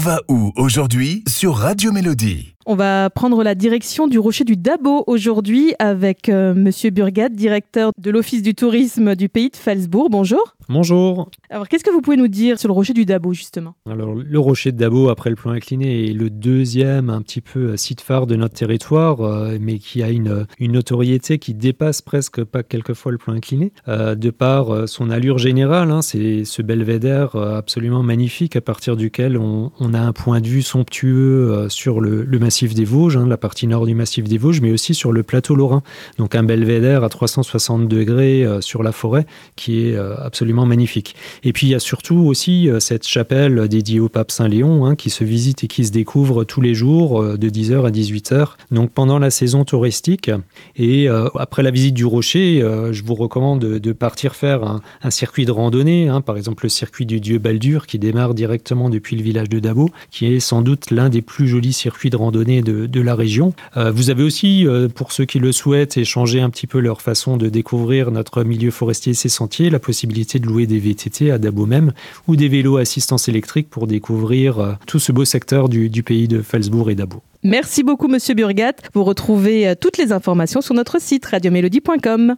va où aujourd'hui sur Radio Mélodie On va prendre la direction du rocher du Dabo aujourd'hui avec euh, Monsieur Burgat, directeur de l'Office du tourisme du pays de Falsbourg. Bonjour. Bonjour. Alors, qu'est-ce que vous pouvez nous dire sur le rocher du Dabo, justement? Alors, le rocher de Dabo, après le plan incliné, est le deuxième un petit peu site phare de notre territoire, euh, mais qui a une, une notoriété qui dépasse presque pas quelquefois le plan incliné, euh, de par euh, son allure générale. hein. c'est ce belvédère euh, absolument magnifique à partir duquel on, on a un point de vue somptueux euh, sur le, le massif des Vosges, hein, la partie nord du massif des Vosges, mais aussi sur le plateau lorrain. Donc un belvédère à 360 degrés euh, sur la forêt qui est euh, absolument magnifique. Et puis il y a surtout aussi euh, cette chapelle dédiée au pape Saint-Léon hein, qui se visite et qui se découvre tous les jours de 10h à 18h. Donc pendant la saison touristique et après la visite du rocher, je vous recommande de, partir faire un, un circuit de randonnée, hein, par exemple le circuit du dieu Baldur qui démarre directement depuis le village de Dabo, qui est sans doute l'un des plus jolis circuits de randonnée de, la région. Euh, vous avez aussi, euh, pour ceux qui le souhaitent, et changer un petit peu leur façon de découvrir notre milieu forestier et ses sentiers, la possibilité de louer des VTT à Dabo même, ou des vélos à assistance électrique pour découvrir euh, tout ce beau secteur du, du pays de Falsbourg et Dabo. Merci beaucoup, Monsieur Burgat. Vous retrouvez toutes les informations sur notre site radiomélodie.com.